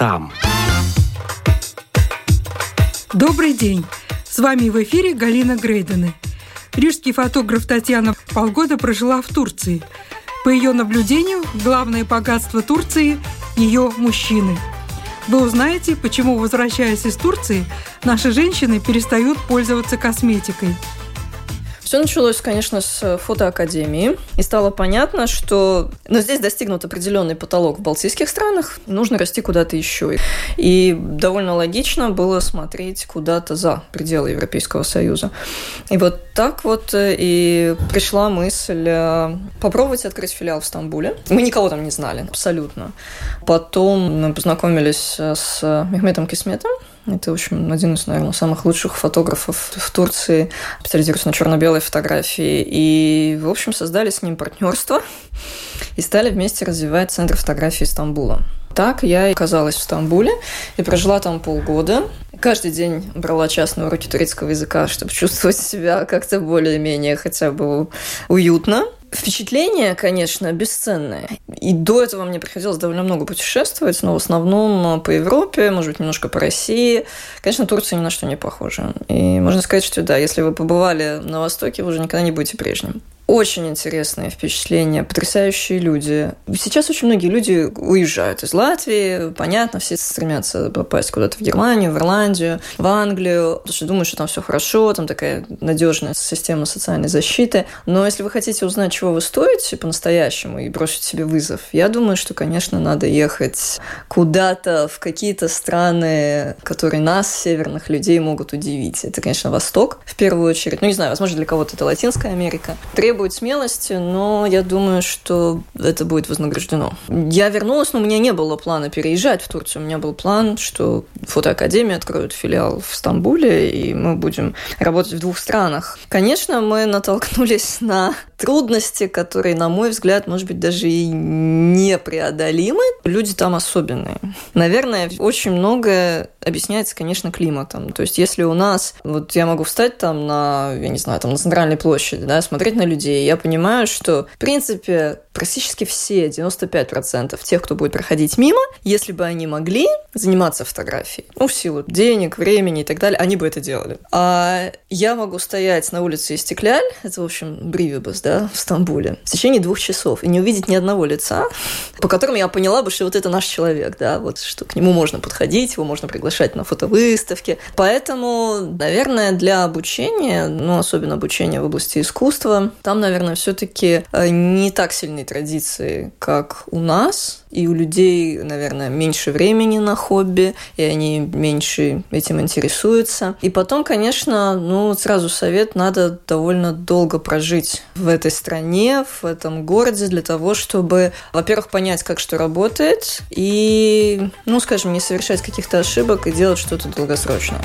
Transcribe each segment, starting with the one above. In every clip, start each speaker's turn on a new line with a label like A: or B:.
A: там.
B: Добрый день! С вами в эфире Галина Грейдены. Рижский фотограф Татьяна полгода прожила в Турции. По ее наблюдению, главное богатство Турции – ее мужчины. Вы узнаете, почему, возвращаясь из Турции, наши женщины перестают пользоваться косметикой –
C: все началось, конечно, с фотоакадемии. И стало понятно, что ну, здесь достигнут определенный потолок в балтийских странах, нужно расти куда-то еще. И довольно логично было смотреть куда-то за пределы Европейского Союза. И вот так вот э, и пришла мысль э, попробовать открыть филиал в Стамбуле. Мы никого там не знали, абсолютно. Потом мы познакомились с Мехметом Кисметом, это, в общем, один из, наверное, самых лучших фотографов в Турции, специализируется на черно-белой фотографии. И, в общем, создали с ним партнерство и стали вместе развивать Центр фотографии Стамбула. Так я оказалась в Стамбуле и прожила там полгода. Каждый день брала частные уроки турецкого языка, чтобы чувствовать себя как-то более-менее хотя бы уютно. Впечатление, конечно, бесценное. И до этого мне приходилось довольно много путешествовать, но в основном по Европе, может быть, немножко по России. Конечно, Турция ни на что не похожа. И можно сказать, что да, если вы побывали на Востоке, вы уже никогда не будете прежним. Очень интересные впечатления, потрясающие люди. Сейчас очень многие люди уезжают из Латвии, понятно, все стремятся попасть куда-то в Германию, в Ирландию, в Англию, потому что думают, что там все хорошо, там такая надежная система социальной защиты. Но если вы хотите узнать, чего вы стоите по-настоящему и бросить себе вызов, я думаю, что, конечно, надо ехать куда-то в какие-то страны, которые нас, северных людей, могут удивить. Это, конечно, Восток в первую очередь. Ну, не знаю, возможно, для кого-то это Латинская Америка. Требует требует смелости, но я думаю, что это будет вознаграждено. Я вернулась, но у меня не было плана переезжать в Турцию. У меня был план, что фотоакадемия откроет филиал в Стамбуле, и мы будем работать в двух странах. Конечно, мы натолкнулись на трудности, которые, на мой взгляд, может быть, даже и непреодолимы. Люди там особенные. Наверное, очень многое объясняется, конечно, климатом. То есть, если у нас, вот я могу встать там на, я не знаю, там на центральной площади, да, смотреть на людей, я понимаю, что, в принципе, практически все, 95% тех, кто будет проходить мимо, если бы они могли заниматься фотографией, ну, в силу денег, времени и так далее, они бы это делали. А я могу стоять на улице Истекляль, это, в общем, Бривибас, да, в Стамбуле, в течение двух часов и не увидеть ни одного лица, по которым я поняла бы, что вот это наш человек, да, вот что к нему можно подходить, его можно приглашать на фотовыставки. Поэтому, наверное, для обучения, ну, особенно обучения в области искусства, там, наверное, все-таки э, не так сильные традиции, как у нас, и у людей, наверное, меньше времени на хобби, и они меньше этим интересуются. И потом, конечно, ну, сразу совет, надо довольно долго прожить в этой стране, в этом городе, для того, чтобы, во-первых, понять, как что работает, и, ну, скажем, не совершать каких-то ошибок и делать что-то долгосрочно.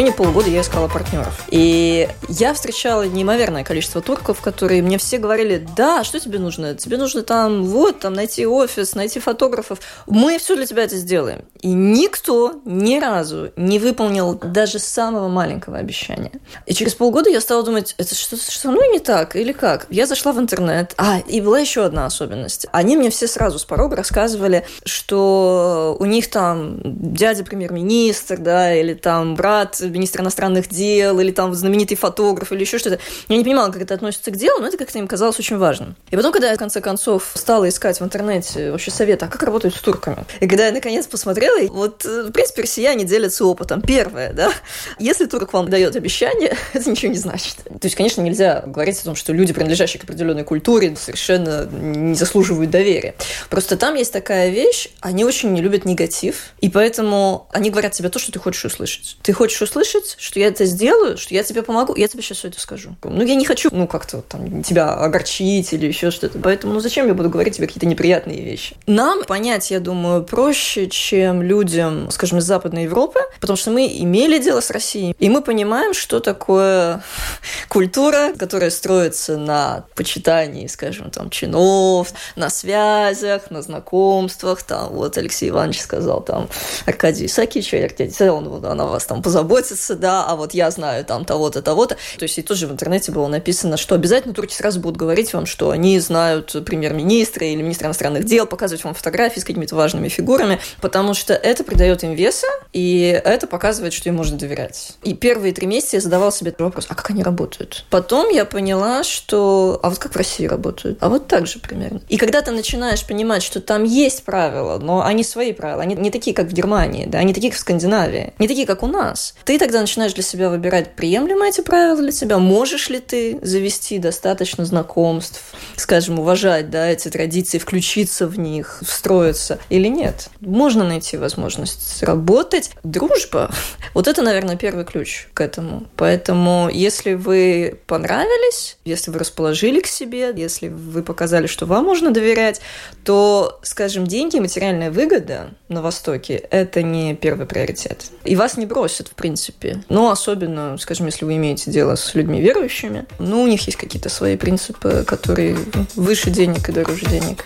C: Течение полугода я искала партнеров. И я встречала неимоверное количество турков, которые мне все говорили, да, что тебе нужно? Тебе нужно там, вот, там найти офис, найти фотографов. Мы все для тебя это сделаем. И никто ни разу не выполнил даже самого маленького обещания. И через полгода я стала думать, это что со мной не так или как? Я зашла в интернет. А, и была еще одна особенность. Они мне все сразу с порога рассказывали, что у них там дядя премьер-министр, да, или там брат министр иностранных дел, или там знаменитый фотограф, или еще что-то. Я не понимала, как это относится к делу, но это как-то им казалось очень важным. И потом, когда я, в конце концов, стала искать в интернете вообще совета, а как работать с турками, и когда я, наконец, посмотрела, вот, э, в принципе, россияне делятся опытом. Первое, да, если турок вам дает обещание, это ничего не значит. То есть, конечно, нельзя говорить о том, что люди, принадлежащие к определенной культуре, совершенно не заслуживают доверия. Просто там есть такая вещь, они очень не любят негатив, и поэтому они говорят тебе то, что ты хочешь услышать. Ты хочешь услышать, что я это сделаю, что я тебе помогу, я тебе сейчас все это скажу. Ну, я не хочу, ну, как-то там тебя огорчить или еще что-то. Поэтому, ну, зачем я буду говорить тебе какие-то неприятные вещи? Нам понять, я думаю, проще, чем людям, скажем, из Западной Европы, потому что мы имели дело с Россией, и мы понимаем, что такое культура, которая строится на почитании, скажем, там, чинов, на связях, на знакомствах, там, вот Алексей Иванович сказал, там, Аркадий Исакич, Аркадий, он, она вас там позаботится, заботиться, да, а вот я знаю там того-то, того-то. То есть и тоже в интернете было написано, что обязательно турки сразу будут говорить вам, что они знают премьер-министра или министра иностранных дел, показывать вам фотографии с какими-то важными фигурами, потому что это придает им веса, и это показывает, что им можно доверять. И первые три месяца я задавала себе вопрос, а как они работают? Потом я поняла, что... А вот как в России работают? А вот так же примерно. И когда ты начинаешь понимать, что там есть правила, но они свои правила, они не такие, как в Германии, да, они такие, как в Скандинавии, не такие, как у нас, ты тогда начинаешь для себя выбирать, приемлемы эти правила для тебя, можешь ли ты завести достаточно знакомств, скажем, уважать, да, эти традиции, включиться в них, встроиться или нет. Можно найти возможность работать. Дружба, вот это, наверное, первый ключ к этому. Поэтому, если вы понравились, если вы расположили к себе, если вы показали, что вам можно доверять, то, скажем, деньги, материальная выгода на Востоке – это не первый приоритет. И вас не бросят, в принципе. Но особенно, скажем, если вы имеете дело с людьми верующими, ну, у них есть какие-то свои принципы, которые выше денег и дороже денег.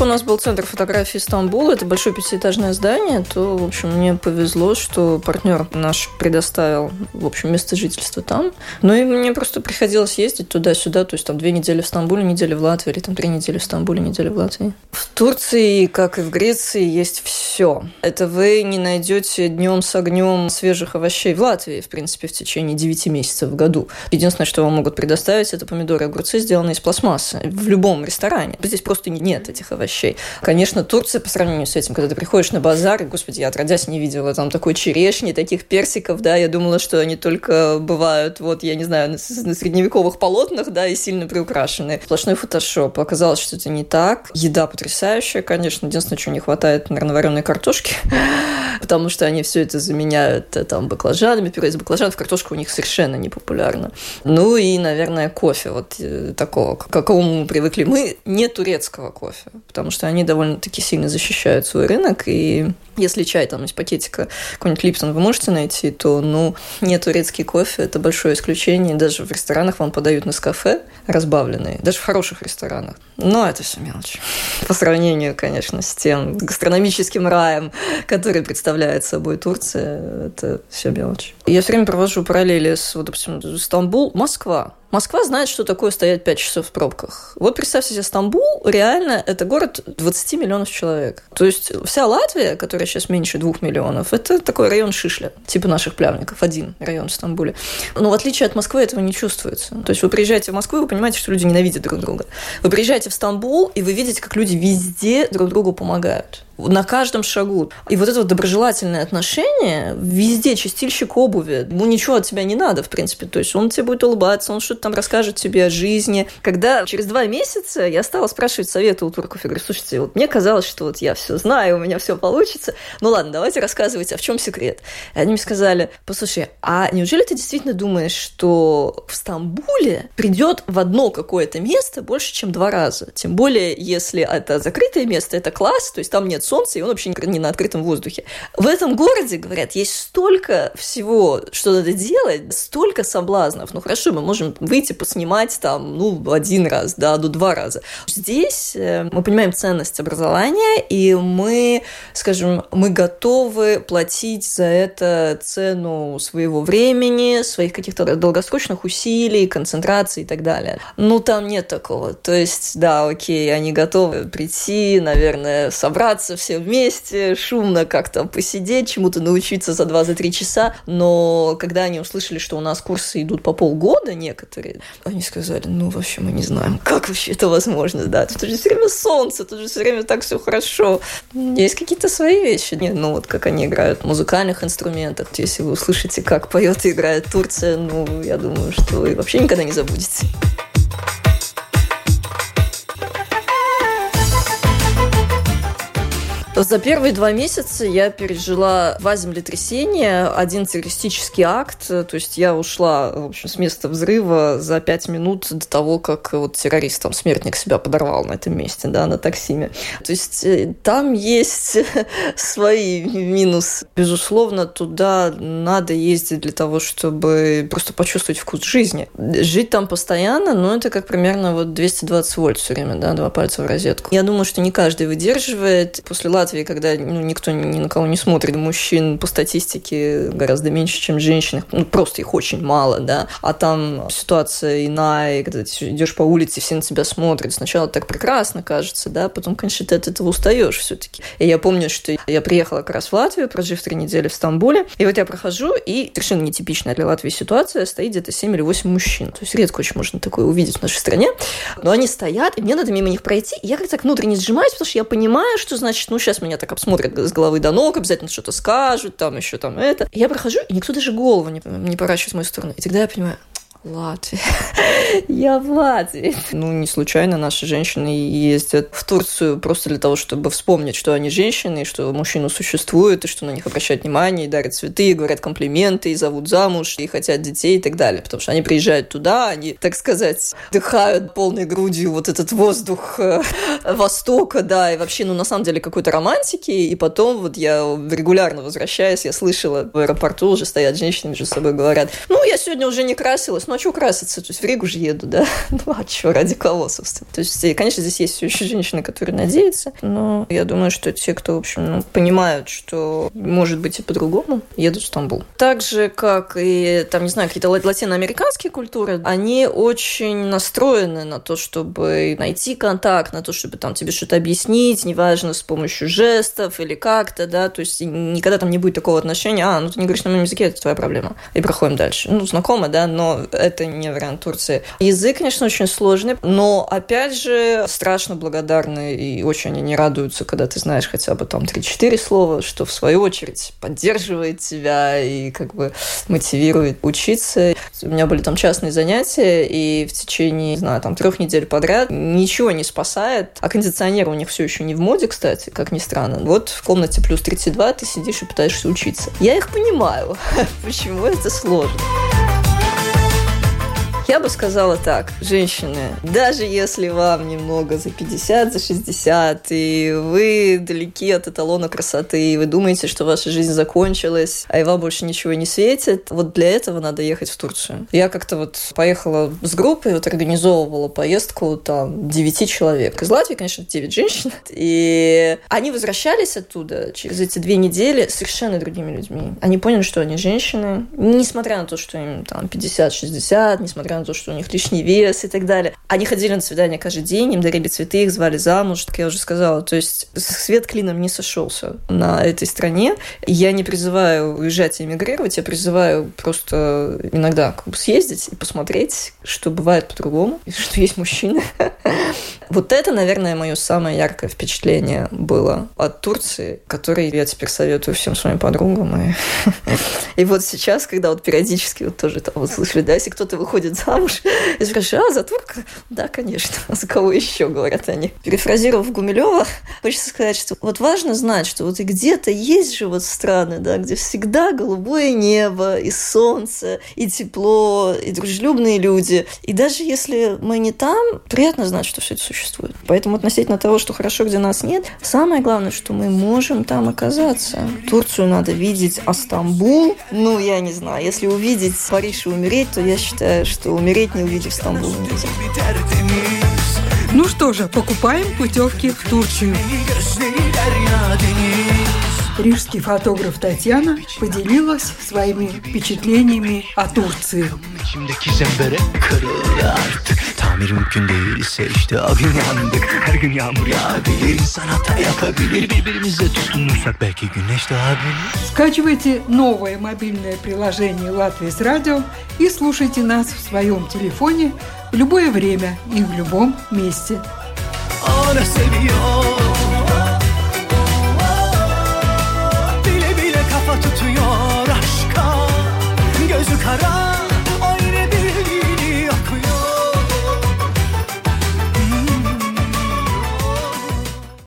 C: Поскольку у нас был центр фотографии Стамбула, это большое пятиэтажное здание, то, в общем, мне повезло, что партнер наш предоставил, в общем, место жительства там. Ну и мне просто приходилось ездить туда-сюда, то есть там две недели в Стамбуле, неделя в Латвии, или там три недели в Стамбуле, неделя в Латвии. В Турции, как и в Греции, есть все. Это вы не найдете днем с огнем свежих овощей в Латвии, в принципе, в течение 9 месяцев в году. Единственное, что вам могут предоставить, это помидоры и огурцы, сделанные из пластмассы. В любом ресторане. Здесь просто нет этих этих овощей. Конечно, Турция по сравнению с этим, когда ты приходишь на базар, и, господи, я отродясь не видела там такой черешни, таких персиков, да, я думала, что они только бывают, вот, я не знаю, на, на средневековых полотнах, да, и сильно приукрашены. Сплошной фотошоп. Оказалось, что это не так. Еда потрясающая, конечно. Единственное, чего не хватает, наверное, вареной картошки, потому что они все это заменяют э, там баклажанами, пюре из баклажанов. Картошка у них совершенно не популярна. Ну и, наверное, кофе вот э, такого, к какому мы привыкли. Мы не турецкого кофе потому что они довольно-таки сильно защищают свой рынок, и если чай там из пакетика какой-нибудь Липтон вы можете найти, то, ну, не турецкий кофе, это большое исключение. Даже в ресторанах вам подают на кафе разбавленные, даже в хороших ресторанах. Но это все мелочь. По сравнению, конечно, с тем гастрономическим раем, который представляет собой Турция, это все мелочь. Я все время провожу параллели с, вот, допустим, Стамбул, Москва. Москва знает, что такое стоять 5 часов в пробках. Вот представьте себе, Стамбул реально это город 20 миллионов человек. То есть вся Латвия, которая сейчас меньше 2 миллионов, это такой район Шишля, типа наших плявников, один район в Стамбуле. Но в отличие от Москвы этого не чувствуется. То есть вы приезжаете в Москву, вы понимаете, что люди ненавидят друг друга. Вы приезжаете в Стамбул, и вы видите, как люди везде друг другу помогают на каждом шагу. И вот это вот доброжелательное отношение везде, чистильщик обуви, ему ничего от тебя не надо, в принципе. То есть он тебе будет улыбаться, он что-то там расскажет тебе о жизни. Когда через два месяца я стала спрашивать советы у турков, я говорю, слушайте, вот мне казалось, что вот я все знаю, у меня все получится. Ну ладно, давайте рассказывайте, а в чем секрет? И они мне сказали, послушай, а неужели ты действительно думаешь, что в Стамбуле придет в одно какое-то место больше, чем два раза? Тем более, если это закрытое место, это класс, то есть там нет солнца, и он вообще не на открытом воздухе. В этом городе, говорят, есть столько всего, что надо делать, столько соблазнов. Ну хорошо, мы можем выйти поснимать там, ну, один раз, да, до два раза. Здесь э, мы понимаем ценность образования, и мы, скажем, мы готовы платить за это цену своего времени, своих каких-то долгосрочных усилий, концентрации и так далее. Ну, там нет такого. То есть, да, окей, они готовы прийти, наверное, собраться все вместе, шумно как-то посидеть, чему-то научиться за 2-3 часа. Но когда они услышали, что у нас курсы идут по полгода некоторые, они сказали, ну, вообще мы не знаем, как вообще это возможно, да, тут же все время солнце, тут же все время так все хорошо. Есть какие-то свои вещи. Нет, ну, вот как они играют в музыкальных инструментах, если вы услышите, как поет и играет Турция, ну, я думаю, что вы вообще никогда не забудете. За первые два месяца я пережила два землетрясения, один террористический акт, то есть я ушла, в общем, с места взрыва за пять минут до того, как вот террорист, там, смертник себя подорвал на этом месте, да, на таксиме. То есть э, там есть свои минусы. Безусловно, туда надо ездить для того, чтобы просто почувствовать вкус жизни. Жить там постоянно, но это как примерно вот 220 вольт все время, да, два пальца в розетку. Я думаю, что не каждый выдерживает. После Латвии, когда ну, никто ни на кого не смотрит, мужчин по статистике гораздо меньше, чем женщин. Ну, просто их очень мало, да. А там ситуация иная, когда ты идешь по улице, все на тебя смотрят. Сначала так прекрасно кажется, да, потом, конечно, ты от этого устаешь все-таки. И я помню, что я приехала как раз в Латвию, прожив три недели в Стамбуле, и вот я прохожу, и совершенно нетипичная для Латвии ситуация, стоит где-то 7 или 8 мужчин. То есть редко очень можно такое увидеть в нашей стране. Но они стоят, и мне надо мимо них пройти, и я как-то так внутренне сжимаюсь, потому что я понимаю, что значит, ну, сейчас меня так обсмотрят с головы до ног, обязательно что-то скажут, там еще там это. Я прохожу, и никто даже голову не, не поворачивает в мою сторону. И тогда я понимаю, Латвия. Я в Латвии. Ну, не случайно наши женщины ездят в Турцию просто для того, чтобы вспомнить, что они женщины, и что мужчины существуют, и что на них обращают внимание, и дарят цветы, и говорят комплименты, и зовут замуж, и хотят детей и так далее. Потому что они приезжают туда, они, так сказать, дыхают полной грудью вот этот воздух э, Востока, да, и вообще, ну, на самом деле, какой-то романтики. И потом вот я регулярно возвращаюсь, я слышала в аэропорту уже стоят женщины между собой говорят, ну, я сегодня уже не красилась, а что краситься? То есть в Ригу же еду, да? Ну, а что, ради кого, собственно? То есть, конечно, здесь есть еще женщины, которые надеются, но я думаю, что те, кто, в общем, ну, понимают, что может быть и по-другому, едут в Стамбул. Так же, как и, там, не знаю, какие-то латиноамериканские культуры, они очень настроены на то, чтобы найти контакт, на то, чтобы там тебе что-то объяснить, неважно, с помощью жестов или как-то, да, то есть никогда там не будет такого отношения, а, ну ты не говоришь на моем языке, это твоя проблема. И проходим дальше. Ну, знакомо, да, но это не вариант Турции. Язык, конечно, очень сложный, но, опять же, страшно благодарны и очень они не радуются, когда ты знаешь хотя бы там 3-4 слова, что в свою очередь поддерживает тебя и как бы мотивирует учиться. У меня были там частные занятия, и в течение, не знаю, там трех недель подряд ничего не спасает, а кондиционер у них все еще не в моде, кстати, как ни странно. Вот в комнате плюс 32 ты сидишь и пытаешься учиться. Я их понимаю, почему это сложно. Я бы сказала так, женщины, даже если вам немного за 50, за 60, и вы далеки от эталона красоты, и вы думаете, что ваша жизнь закончилась, а и вам больше ничего не светит, вот для этого надо ехать в Турцию. Я как-то вот поехала с группой, вот организовывала поездку там 9 человек. Из Латвии, конечно, 9 женщин. И они возвращались оттуда через эти две недели совершенно другими людьми. Они поняли, что они женщины, несмотря на то, что им там 50-60, несмотря на то, что у них лишний вес и так далее. Они ходили на свидания каждый день, им дарили цветы, их звали замуж, как я уже сказала. То есть свет клином не сошелся на этой стране. Я не призываю уезжать и эмигрировать, я призываю просто иногда как бы съездить и посмотреть, что бывает по-другому, что есть мужчины. Вот это, наверное, мое самое яркое впечатление было от Турции, который я теперь советую всем своим подругам. И, и вот сейчас, когда вот периодически вот тоже там вот слышали, да, если кто-то выходит замуж, и спрашиваю, а за турка? Да, конечно. А за кого еще, говорят они. Перефразировав Гумилева, хочется сказать, что вот важно знать, что вот и где-то есть же вот страны, да, где всегда голубое небо, и солнце, и тепло, и дружелюбные люди. И даже если мы не там, приятно знать, что все это существует. Поэтому относительно того, что хорошо, где нас нет, самое главное, что мы можем там оказаться. Турцию надо видеть, а Стамбул, ну, я не знаю, если увидеть Париж и умереть, то я считаю, что умереть не увидев Стамбул.
B: Ну что же, покупаем путевки в Турцию. Рижский фотограф Татьяна поделилась своими впечатлениями о Турции tamir mümkün değilse işte o gün yandık her gün yağmur yağabilir sanata yapabilir birbirimizle tutunursak belki güneş doğabilir. Скачивайте новое мобильное приложение «Латвия с радио» и слушайте нас в своем телефоне в любое время и в любом месте. Ona seviyor Bile bile kafa tutuyor aşka Gözü kara